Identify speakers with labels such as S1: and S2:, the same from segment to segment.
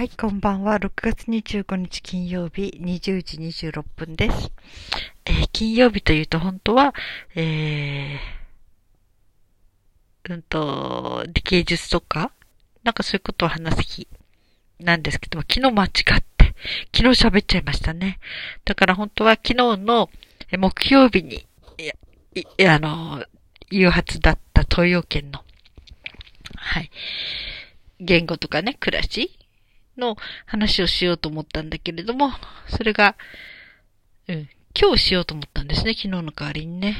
S1: はい、こんばんは。6月25日金曜日20時26分です。えー金曜日というと本当は、えー、うんと、芸術とか、なんかそういうことを話す日なんですけども、昨日間違って、昨日喋っちゃいましたね。だから本当は昨日の木曜日に、い、いあの、誘発だった東洋圏の、はい、言語とかね、暮らしの話をしようと思ったんだけれども、それが、うん、今日しようと思ったんですね、昨日の代わりにね。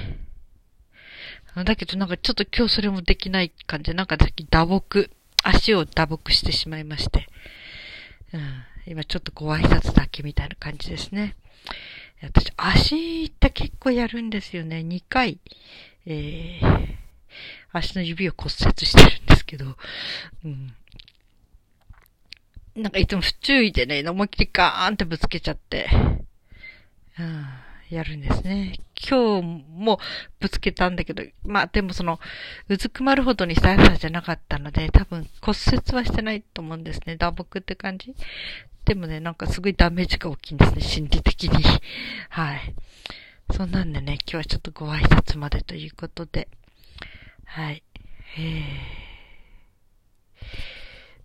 S1: だけどなんかちょっと今日それもできない感じで、なんかさっき打撲、足を打撲してしまいまして、うん、今ちょっとご挨拶だけみたいな感じですね。私、足って結構やるんですよね。2回、えー、足の指を骨折してるんですけど、うん。なんかいつも不注意でね、思いっきりガーンってぶつけちゃって、うん、やるんですね。今日もぶつけたんだけど、まあでもその、うずくまるほどにさやさじゃなかったので、多分骨折はしてないと思うんですね。打撲って感じ。でもね、なんかすごいダメージが大きいんですね、心理的に。はい。そんなんでね、今日はちょっとご挨拶までということで。はい。えー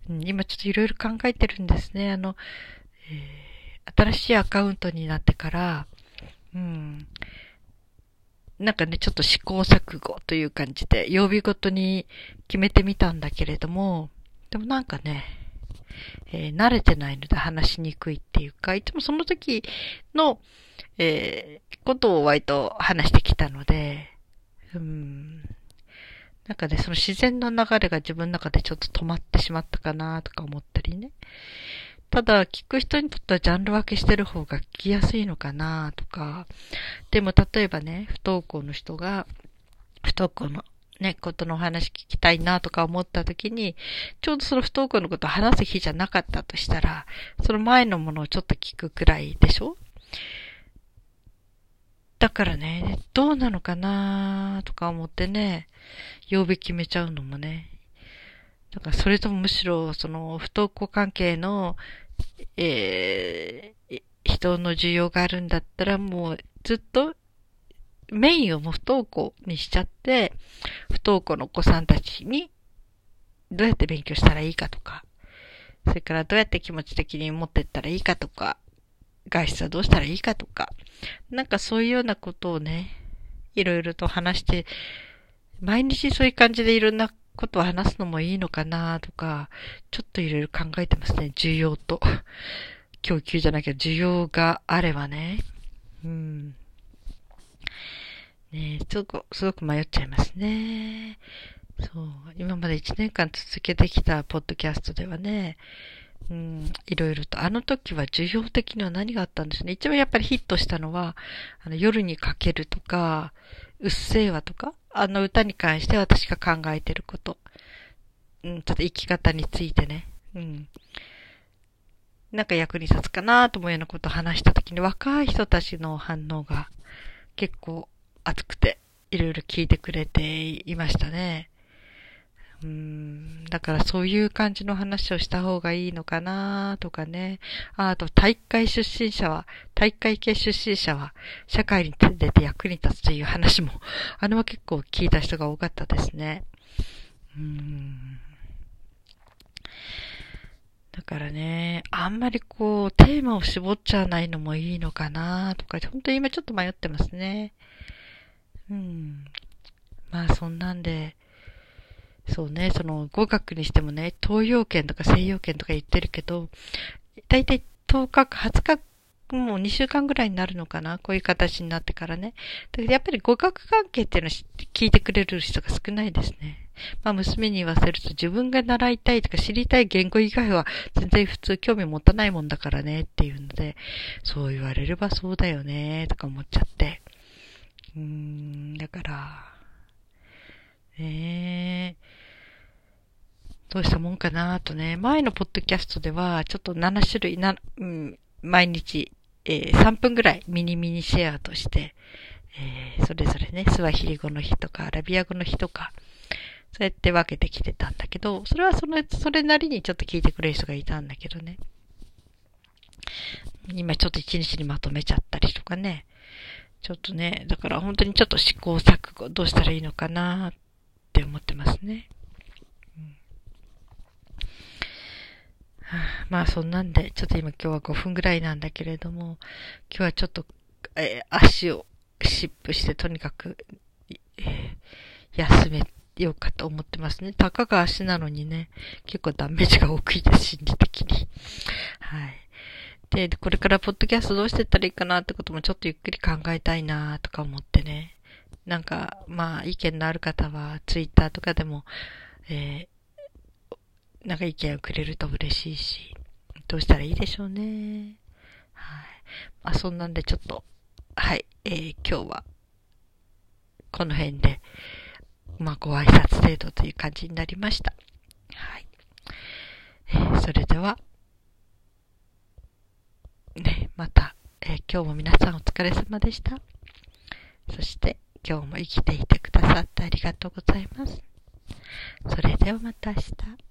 S1: 今ちょっといろいろ考えてるんですね。あの、えー新しいアカウントになってから、うん。なんかね、ちょっと試行錯誤という感じで、曜日ごとに決めてみたんだけれども、でもなんかね、えー慣れてないので話しにくいっていうか、いつもその時の、えーことを割と話してきたので、うん。なんかね、その自然の流れが自分の中でちょっと止まってしまったかなとか思ったりね。ただ、聞く人にとってはジャンル分けしてる方が聞きやすいのかなとか。でも、例えばね、不登校の人が、不登校のね、ことのお話聞きたいなとか思った時に、ちょうどその不登校のことを話す日じゃなかったとしたら、その前のものをちょっと聞くくらいでしょ？だからね、どうなのかなとか思ってね、曜日決めちゃうのもね。だからそれともむしろ、その、不登校関係の、えー、人の需要があるんだったら、もうずっとメインをもう不登校にしちゃって、不登校のお子さんたちにどうやって勉強したらいいかとか、それからどうやって気持ち的に持ってったらいいかとか、外出はどうしたらいいかとか、なんかそういうようなことをね、いろいろと話して、毎日そういう感じでいろんなことを話すのもいいのかなとか、ちょっといろいろ考えてますね。需要と。供給じゃなきゃ需要があればね。うん。ね、すごく、すごく迷っちゃいますね。そう。今まで1年間続けてきたポッドキャストではね、うん、いろいろと、あの時は需要的には何があったんですね。一番やっぱりヒットしたのは、あの、夜にかけるとか、うっせぇわとか、あの歌に関して私が考えてること。うん、ちょっと生き方についてね。うん。なんか役に立つかなと思うようなことを話したときに若い人たちの反応が結構熱くていろいろ聞いてくれていましたね。うん、だからそういう感じの話をした方がいいのかなとかね。ああと大会出身者は、大会系出身者は社会に出て役に立つという話も、あれは結構聞いた人が多かったですね。うん。だからね、あんまりこう、テーマを絞っちゃわないのもいいのかなとか、本当に今ちょっと迷ってますね。うん。まあそんなんで、そうね、その語学にしてもね、東洋圏とか西洋圏とか言ってるけど、だいたい10日20日、もう2週間ぐらいになるのかなこういう形になってからね。だけどやっぱり語学関係っていうのは聞いてくれる人が少ないですね。まあ娘に言わせると自分が習いたいとか知りたい言語以外は全然普通興味持たないもんだからねっていうので、そう言われればそうだよねとか思っちゃって。うーん、だから、ねえ。どうしたもんかなとね。前のポッドキャストでは、ちょっと7種類な、うん、毎日、えー3分ぐらいミニミニシェアとして、えーそれぞれね、スワヒリ語の日とか、アラビア語の日とか、そうやって分けてきてたんだけど、それはその、それなりにちょっと聞いてくれる人がいたんだけどね。今ちょっと一日にまとめちゃったりとかね。ちょっとね、だから本当にちょっと試行錯誤、どうしたらいいのかなって思ってますね。うんはあ、まあそんなんで、ちょっと今今日は5分ぐらいなんだけれども、今日はちょっと、えー、足を湿布してとにかく、えー、休めようかと思ってますね。たかが足なのにね、結構ダメージが大きいです、心理的に。はい。で、これからポッドキャストどうしてったらいいかなってこともちょっとゆっくり考えたいなとか思ってね。なんか、まあ、意見のある方は、ツイッターとかでも、えー、なんか意見をくれると嬉しいし、どうしたらいいでしょうね。はい。まあ、そんなんでちょっと、はい、えー、今日は、この辺で、まあ、ご挨拶程度という感じになりました。はい。えー、それでは、ね、また、えー、今日も皆さんお疲れ様でした。そして、今日も生きていてくださってありがとうございます。それではまた明日。